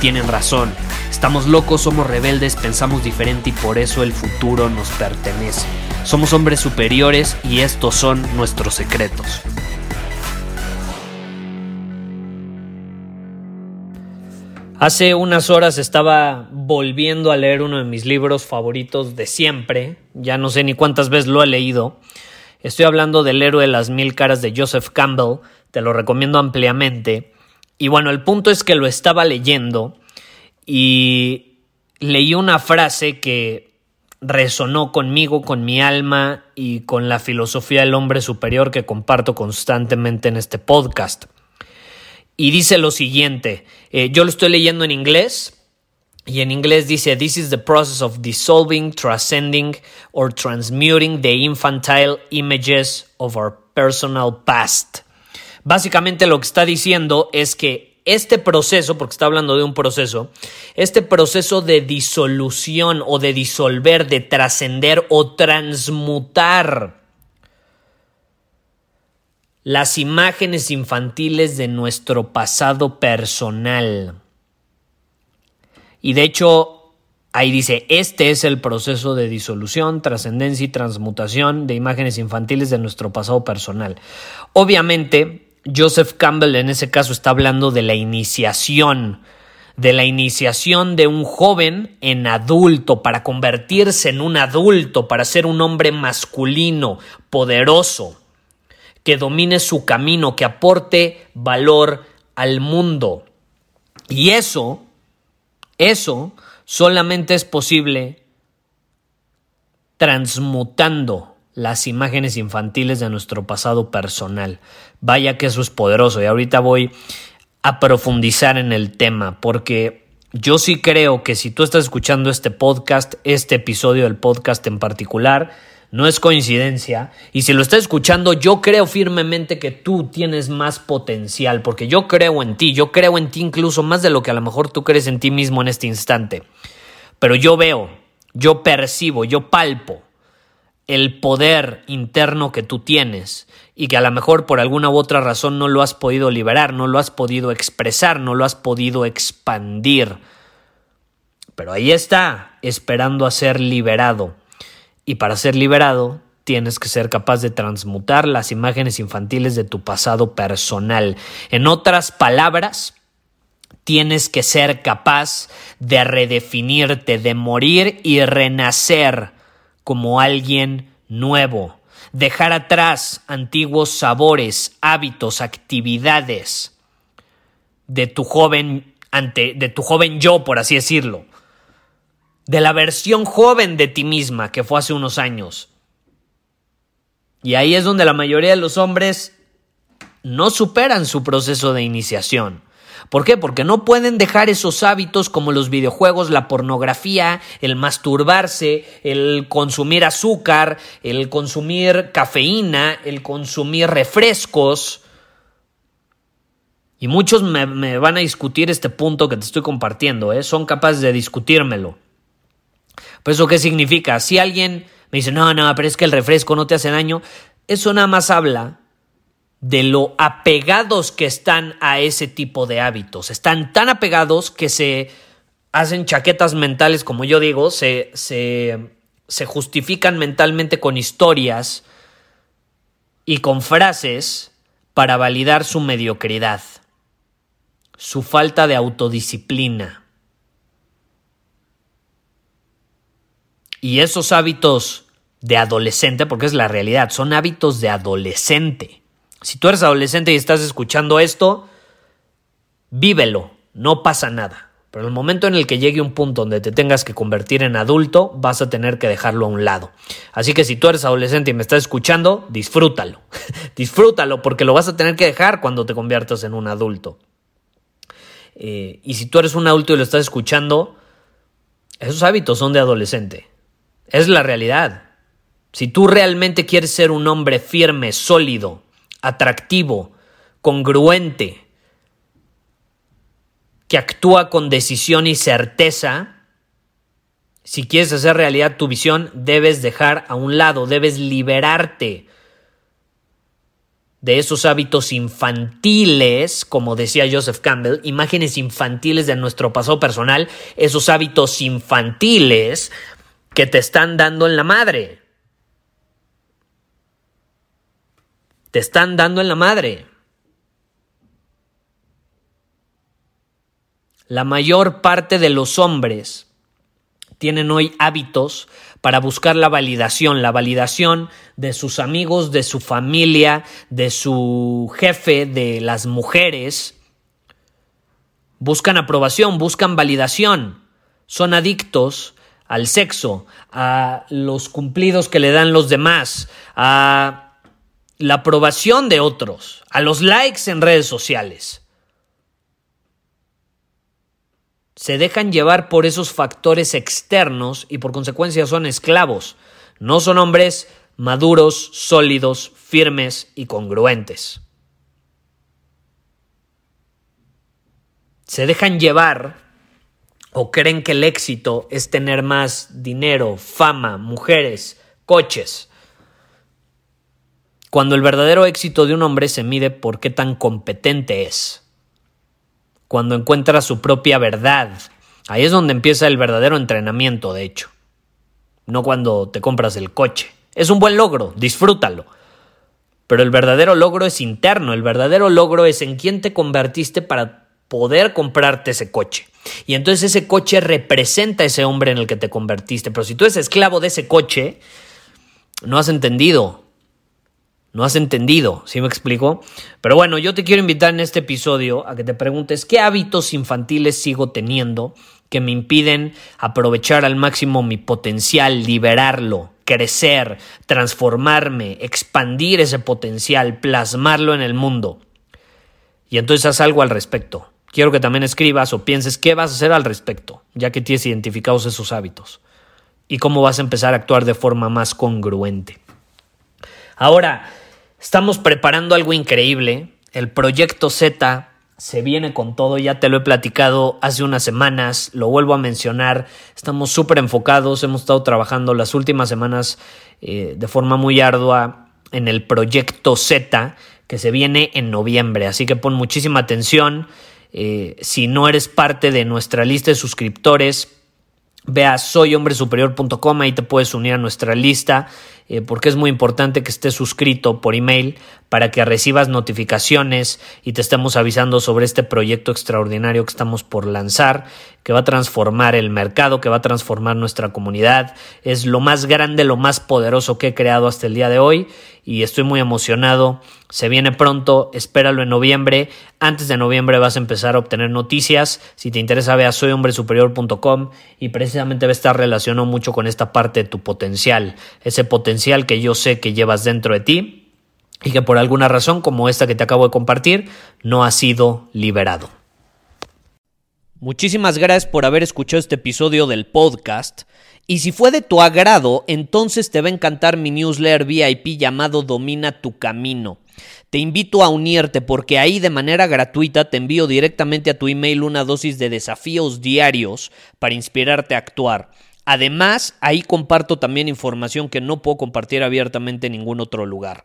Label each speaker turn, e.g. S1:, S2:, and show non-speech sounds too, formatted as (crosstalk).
S1: tienen razón. Estamos locos, somos rebeldes, pensamos diferente y por eso el futuro nos pertenece. Somos hombres superiores y estos son nuestros secretos. Hace unas horas estaba volviendo a leer uno de mis libros favoritos de siempre, ya no sé ni cuántas veces lo he leído. Estoy hablando del héroe de las mil caras de Joseph Campbell, te lo recomiendo ampliamente. Y bueno, el punto es que lo estaba leyendo y leí una frase que resonó conmigo, con mi alma y con la filosofía del hombre superior que comparto constantemente en este podcast y dice lo siguiente, eh, yo lo estoy leyendo en inglés y en inglés dice, This is the process of dissolving, transcending or transmuting the infantile images of our personal past. Básicamente lo que está diciendo es que este proceso, porque está hablando de un proceso, este proceso de disolución o de disolver, de trascender o transmutar las imágenes infantiles de nuestro pasado personal. Y de hecho, ahí dice, este es el proceso de disolución, trascendencia y transmutación de imágenes infantiles de nuestro pasado personal. Obviamente, Joseph Campbell en ese caso está hablando de la iniciación, de la iniciación de un joven en adulto, para convertirse en un adulto, para ser un hombre masculino, poderoso que domine su camino, que aporte valor al mundo. Y eso, eso solamente es posible transmutando las imágenes infantiles de nuestro pasado personal. Vaya que eso es poderoso y ahorita voy a profundizar en el tema porque yo sí creo que si tú estás escuchando este podcast, este episodio del podcast en particular, no es coincidencia. Y si lo estás escuchando, yo creo firmemente que tú tienes más potencial, porque yo creo en ti, yo creo en ti incluso más de lo que a lo mejor tú crees en ti mismo en este instante. Pero yo veo, yo percibo, yo palpo el poder interno que tú tienes y que a lo mejor por alguna u otra razón no lo has podido liberar, no lo has podido expresar, no lo has podido expandir. Pero ahí está, esperando a ser liberado. Y para ser liberado, tienes que ser capaz de transmutar las imágenes infantiles de tu pasado personal. En otras palabras, tienes que ser capaz de redefinirte, de morir y renacer como alguien nuevo. Dejar atrás antiguos sabores, hábitos, actividades de tu joven ante de tu joven yo, por así decirlo de la versión joven de ti misma que fue hace unos años. Y ahí es donde la mayoría de los hombres no superan su proceso de iniciación. ¿Por qué? Porque no pueden dejar esos hábitos como los videojuegos, la pornografía, el masturbarse, el consumir azúcar, el consumir cafeína, el consumir refrescos. Y muchos me, van a discutir este punto que te estoy compartiendo, ¿eh? son capaces de discutírmelo. ¿Pero eso qué significa? Si alguien me dice, no, no, pero es que el refresco no te hace daño, eso nada más habla de lo apegados que están a ese tipo de hábitos. Están tan apegados que se hacen chaquetas mentales, como yo digo, se, se, justifican mentalmente con historias y con frases para validar su mediocridad, su falta de autodisciplina Y esos hábitos de adolescente, porque es la realidad, son hábitos de adolescente. Si tú eres adolescente y estás escuchando esto, vívelo, no pasa nada. Pero en el momento en el que llegue un punto donde te tengas que convertir en adulto, vas a tener que dejarlo a un lado. Así que si tú eres adolescente y me estás escuchando, disfrútalo. (laughs) disfrútalo porque lo vas a tener que dejar cuando te conviertas en un adulto. Eh, y si tú eres un adulto y lo estás escuchando, esos hábitos son de adolescente. Es la realidad. Si tú realmente quieres ser un hombre firme, sólido, atractivo, congruente, que actúa con decisión y certeza, si quieres hacer realidad tu visión, debes dejar a un lado, debes liberarte de esos hábitos infantiles, como decía Joseph Campbell, imágenes infantiles de nuestro pasado personal, esos hábitos infantiles que te están dando en la madre. Te están dando en la madre. La mayor parte de los hombres tienen hoy hábitos para buscar la validación, la validación de sus amigos, de su familia, de su jefe, de las mujeres. Buscan aprobación, buscan validación. Son adictos al sexo, a los cumplidos que le dan los demás, a la aprobación de otros, a los likes en redes sociales. se dejan llevar por esos factores externos y por consecuencia son esclavos. No son hombres maduros, sólidos, firmes y congruentes. Se dejan llevar o creen que el éxito es tener más dinero, fama, mujeres, coches. Cuando el verdadero éxito de un hombre se mide por qué tan competente es cuando encuentra su propia verdad. Ahí es donde empieza el verdadero entrenamiento, de hecho. No cuando te compras el coche. Es un buen logro, disfrútalo. Pero el verdadero logro es interno, el verdadero logro es en quién te convertiste para poder comprarte ese coche. Y entonces ese coche representa a ese hombre en el que te convertiste. Pero si tú eres esclavo de ese coche, no has entendido no has entendido, ¿sí me explico? Pero bueno, yo te quiero invitar en este episodio a que te preguntes qué hábitos infantiles sigo teniendo que me impiden aprovechar al máximo mi potencial, liberarlo, crecer, transformarme, expandir ese potencial, plasmarlo en el mundo. Y entonces haz algo al respecto. Quiero que también escribas o pienses qué vas a hacer al respecto, ya que tienes identificados esos hábitos. Y cómo vas a empezar a actuar de forma más congruente. Ahora, Estamos preparando algo increíble. El proyecto Z se viene con todo, ya te lo he platicado hace unas semanas, lo vuelvo a mencionar, estamos súper enfocados, hemos estado trabajando las últimas semanas eh, de forma muy ardua en el proyecto Z que se viene en noviembre, así que pon muchísima atención, eh, si no eres parte de nuestra lista de suscriptores, Ve a soyhombresuperior.com, ahí te puedes unir a nuestra lista, eh, porque es muy importante que estés suscrito por email para que recibas notificaciones y te estemos avisando sobre este proyecto extraordinario que estamos por lanzar, que va a transformar el mercado, que va a transformar nuestra comunidad. Es lo más grande, lo más poderoso que he creado hasta el día de hoy y estoy muy emocionado. Se viene pronto, espéralo en noviembre. Antes de noviembre vas a empezar a obtener noticias. Si te interesa, ve a soyhombresuperior.com y precisamente va a estar relacionado mucho con esta parte de tu potencial, ese potencial que yo sé que llevas dentro de ti y que por alguna razón como esta que te acabo de compartir no ha sido liberado. Muchísimas gracias por haber escuchado este episodio del podcast. Y si fue de tu agrado, entonces te va a encantar mi newsletter VIP llamado Domina tu Camino. Te invito a unirte porque ahí de manera gratuita te envío directamente a tu email una dosis de desafíos diarios para inspirarte a actuar. Además, ahí comparto también información que no puedo compartir abiertamente en ningún otro lugar.